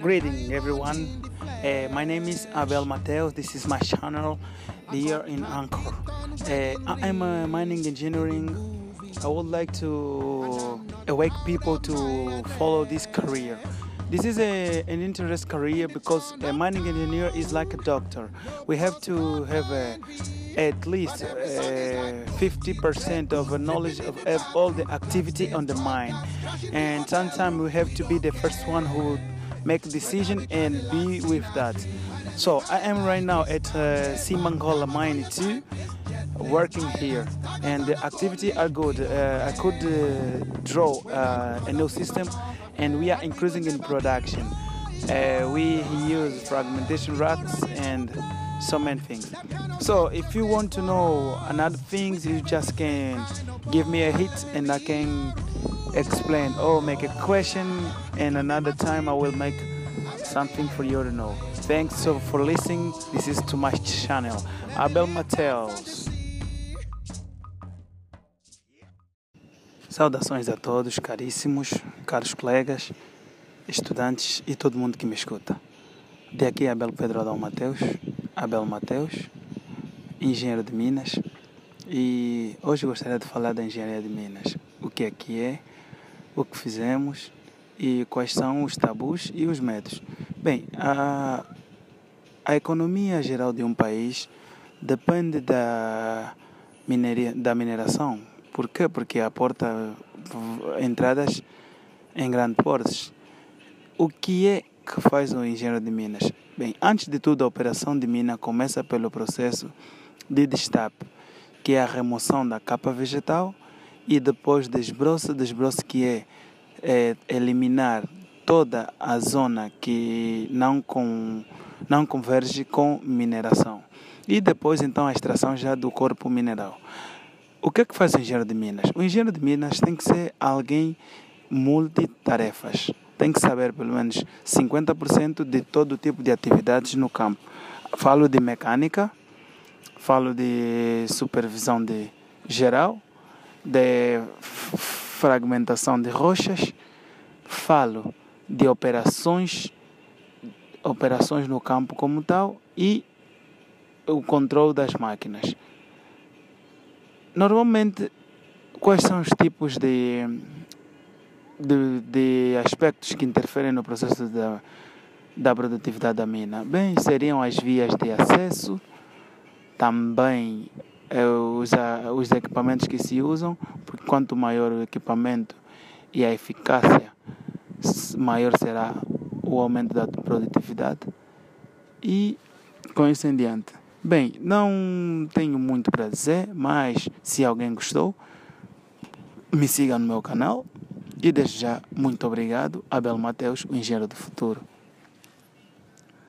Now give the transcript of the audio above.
Greeting everyone. Uh, my name is Abel Mateos. This is my channel here in Anchor. Uh, I'm a mining engineering. I would like to awake people to follow this career. This is a, an interest career because a mining engineer is like a doctor. We have to have a, at least uh, 50% of a knowledge of all the activity on the mine. And sometimes we have to be the first one who make decision and be with that. So I am right now at uh, Simangola Mine 2 working here and the activity are good. Uh, I could uh, draw uh, a new system and we are increasing in production. Uh, we use fragmentation racks and so many things. So if you want to know another things, you just can give me a hit and I can explain or make a question and another time I will make something for you to know. Thanks so for listening. This is to my channel, Abel Mateus. Saudações a todos, caríssimos, caros colegas, estudantes e todo mundo que me escuta. De aqui é Abel Pedro Adão Mateus, Abel Mateus, engenheiro de Minas, e hoje gostaria de falar da engenharia de Minas. O que é que é, o que fizemos e quais são os tabus e os medos. Bem, a, a economia geral de um país depende da, mineria, da mineração. Por quê? Porque aporta entradas em grandes portos. O que é que faz o engenheiro de minas? Bem, antes de tudo, a operação de mina começa pelo processo de destape, que é a remoção da capa vegetal, e depois desbroço, desbroço que é, é eliminar toda a zona que não, com, não converge com mineração. E depois, então, a extração já do corpo mineral. O que é que faz o engenheiro de minas? O engenheiro de minas tem que ser alguém multitarefas. Tem que saber pelo menos 50% de todo tipo de atividades no campo. Falo de mecânica, falo de supervisão de geral, de fragmentação de rochas, falo de operações, operações no campo como tal e o controle das máquinas. Normalmente, quais são os tipos de, de, de aspectos que interferem no processo da, da produtividade da mina? Bem, seriam as vias de acesso, também os, os equipamentos que se usam, porque quanto maior o equipamento e a eficácia maior será o aumento da produtividade e com isso em diante. Bem, não tenho muito para dizer, mas se alguém gostou, me siga no meu canal e desde já muito obrigado, Abel Mateus, o engenheiro do futuro.